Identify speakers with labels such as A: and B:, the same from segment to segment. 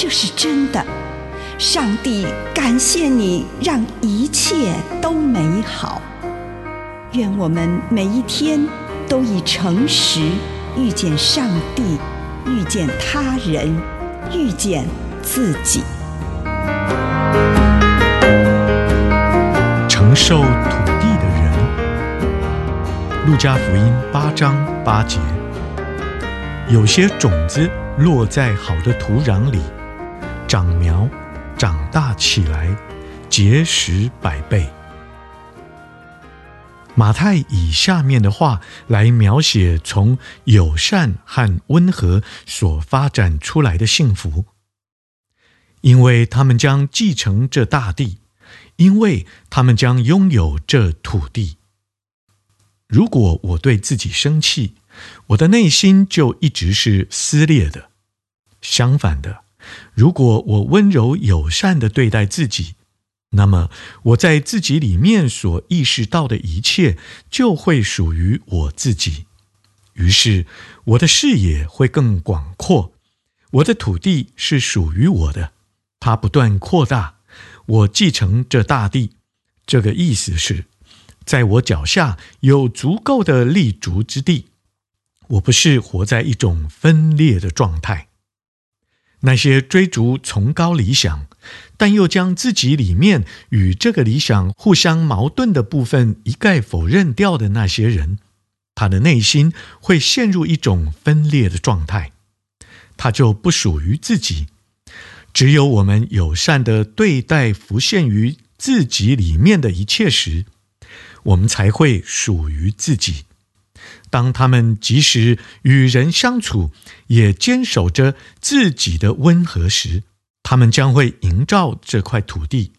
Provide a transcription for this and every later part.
A: 这是真的。上帝感谢你，让一切都美好。愿我们每一天都以诚实遇见上帝，遇见他人，遇见自己，
B: 承受土地的人。路加福音八章八节，有些种子落在好的土壤里，长苗，长大起来，结实百倍。马太以下面的话来描写从友善和温和所发展出来的幸福，因为他们将继承这大地，因为他们将拥有这土地。如果我对自己生气，我的内心就一直是撕裂的。相反的，如果我温柔友善地对待自己，那么我在自己里面所意识到的一切就会属于我自己。于是，我的视野会更广阔，我的土地是属于我的，它不断扩大。我继承这大地，这个意思是。在我脚下有足够的立足之地，我不是活在一种分裂的状态。那些追逐崇高理想，但又将自己里面与这个理想互相矛盾的部分一概否认掉的那些人，他的内心会陷入一种分裂的状态，他就不属于自己。只有我们友善地对待浮现于自己里面的一切时，我们才会属于自己。当他们即使与人相处，也坚守着自己的温和时，他们将会营造这块土地。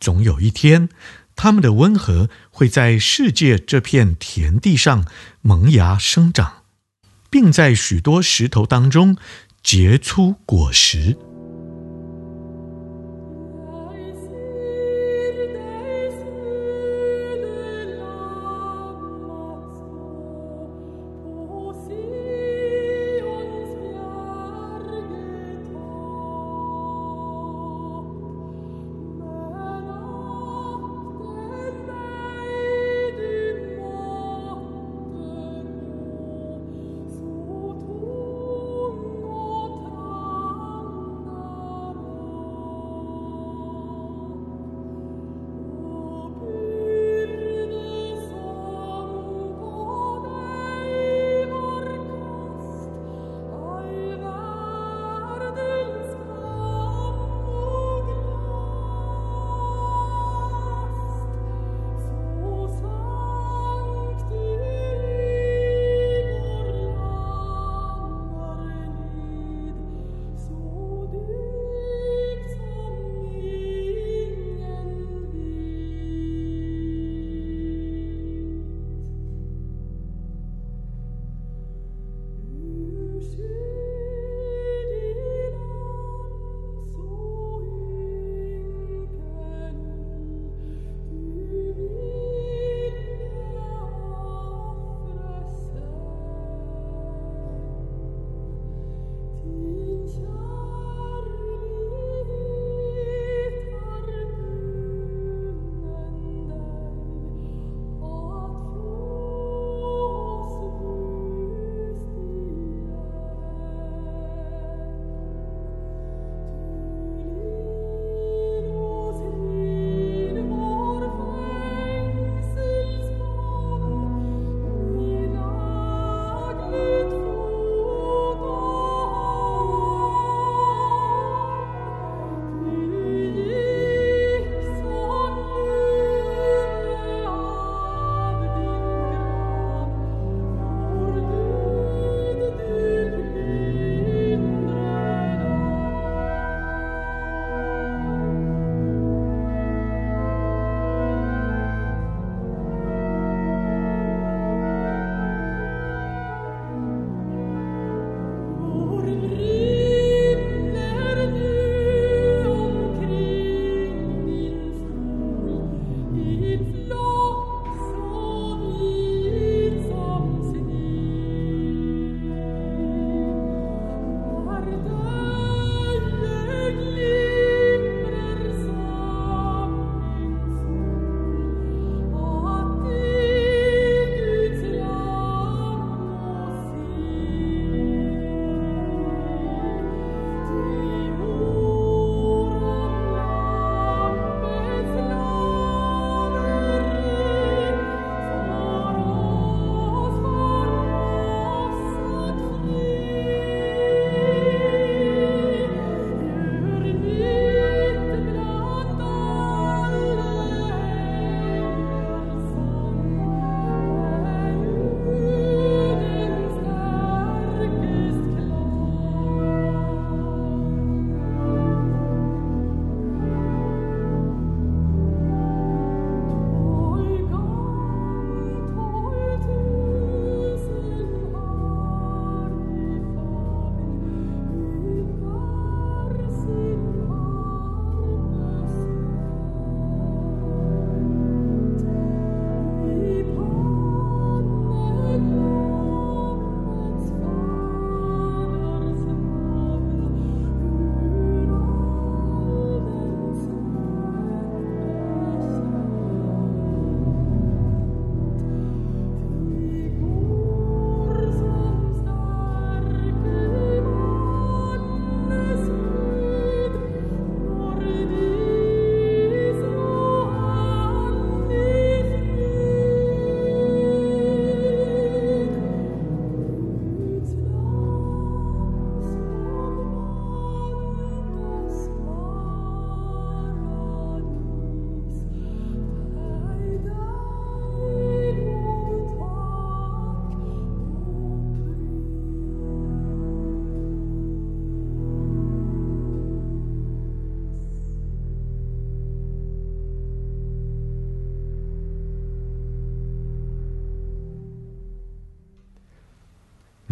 B: 总有一天，他们的温和会在世界这片田地上萌芽生长，并在许多石头当中结出果实。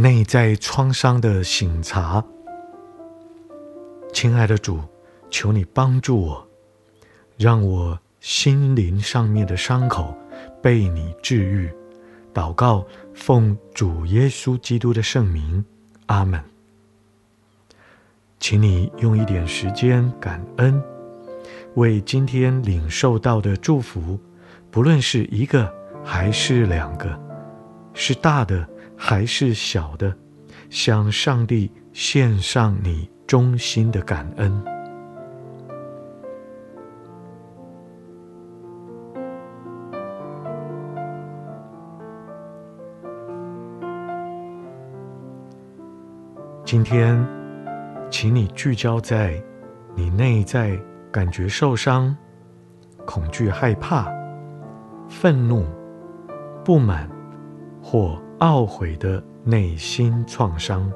B: 内在创伤的醒察。亲爱的主，求你帮助我，让我心灵上面的伤口被你治愈。祷告，奉主耶稣基督的圣名，阿门。请你用一点时间感恩，为今天领受到的祝福，不论是一个还是两个，是大的还是小的，向上帝献上你衷心的感恩。今天，请你聚焦在你内在感觉受伤、恐惧、害怕、愤怒、不满或懊悔的内心创伤。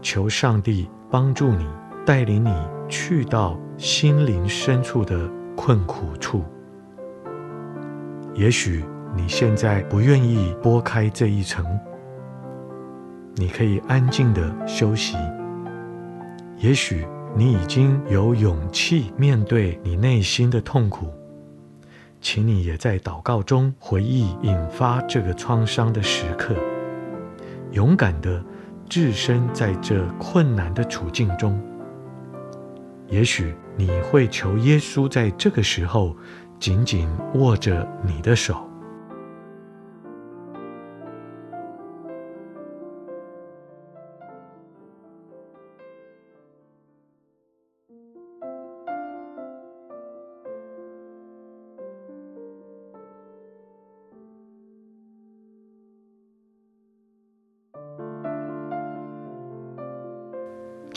B: 求上帝帮助你，带领你去到心灵深处的困苦处。也许你现在不愿意拨开这一层。你可以安静的休息。也许你已经有勇气面对你内心的痛苦，请你也在祷告中回忆引发这个创伤的时刻，勇敢的置身在这困难的处境中。也许你会求耶稣在这个时候紧紧握着你的手。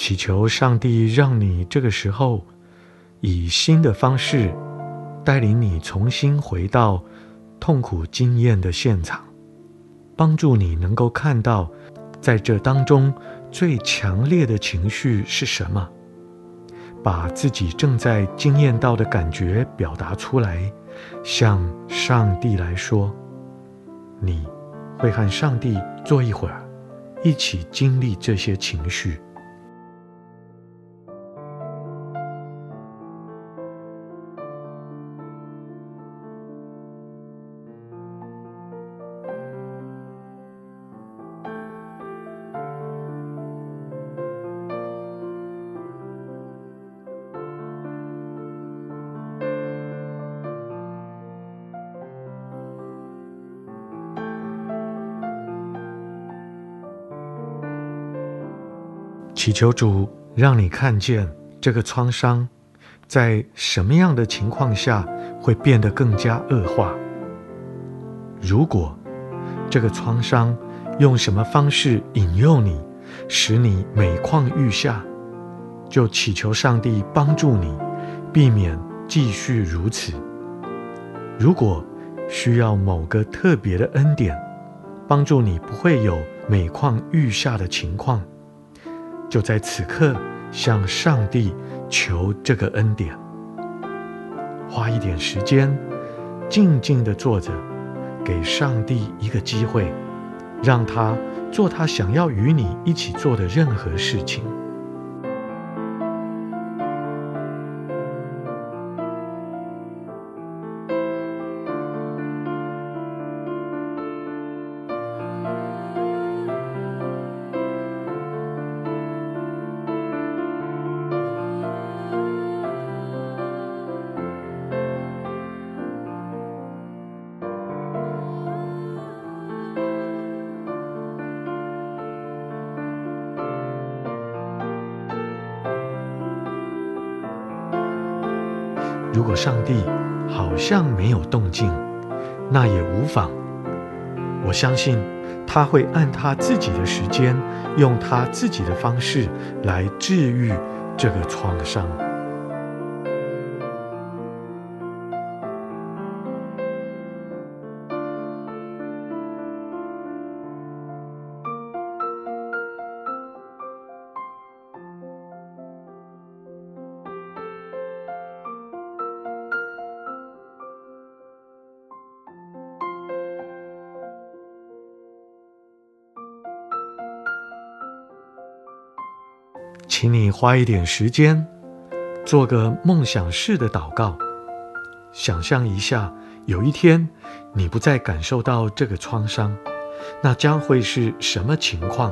B: 祈求上帝让你这个时候以新的方式带领你重新回到痛苦经验的现场，帮助你能够看到在这当中最强烈的情绪是什么，把自己正在经验到的感觉表达出来，向上帝来说，你会和上帝坐一会儿，一起经历这些情绪。祈求主让你看见这个创伤，在什么样的情况下会变得更加恶化。如果这个创伤用什么方式引诱你，使你每况愈下，就祈求上帝帮助你，避免继续如此。如果需要某个特别的恩典，帮助你不会有每况愈下的情况。就在此刻，向上帝求这个恩典。花一点时间，静静地坐着，给上帝一个机会，让他做他想要与你一起做的任何事情。如果上帝好像没有动静，那也无妨。我相信他会按他自己的时间，用他自己的方式来治愈这个创伤。请你花一点时间，做个梦想式的祷告，想象一下，有一天你不再感受到这个创伤，那将会是什么情况？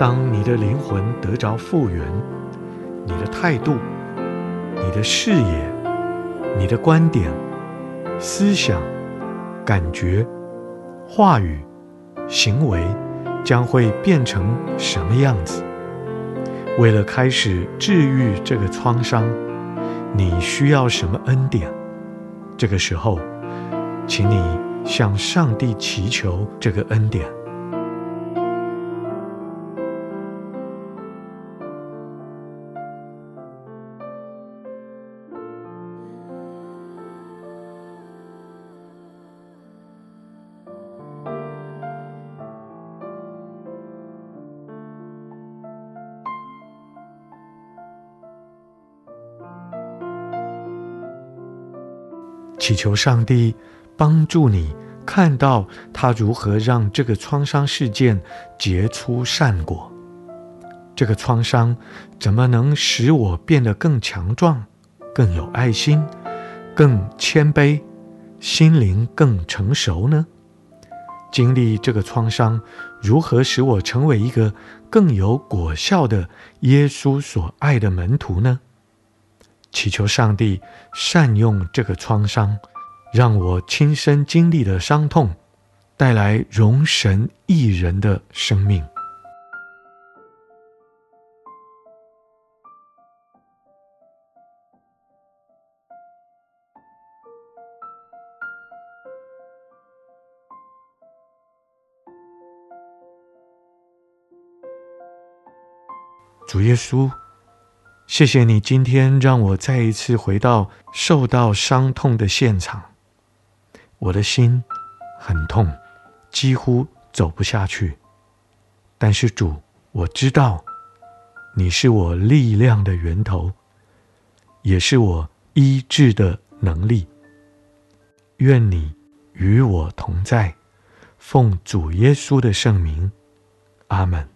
B: 当你的灵魂得着复原，你的态度、你的视野、你的观点、思想、感觉、话语、行为，将会变成什么样子？为了开始治愈这个创伤，你需要什么恩典？这个时候，请你向上帝祈求这个恩典。祈求上帝帮助你看到他如何让这个创伤事件结出善果。这个创伤怎么能使我变得更强壮、更有爱心、更谦卑、心灵更成熟呢？经历这个创伤，如何使我成为一个更有果效的耶稣所爱的门徒呢？祈求上帝善用这个创伤，让我亲身经历的伤痛，带来荣神益人的生命。主耶稣。谢谢你今天让我再一次回到受到伤痛的现场，我的心很痛，几乎走不下去。但是主，我知道你是我力量的源头，也是我医治的能力。愿你与我同在，奉主耶稣的圣名，阿门。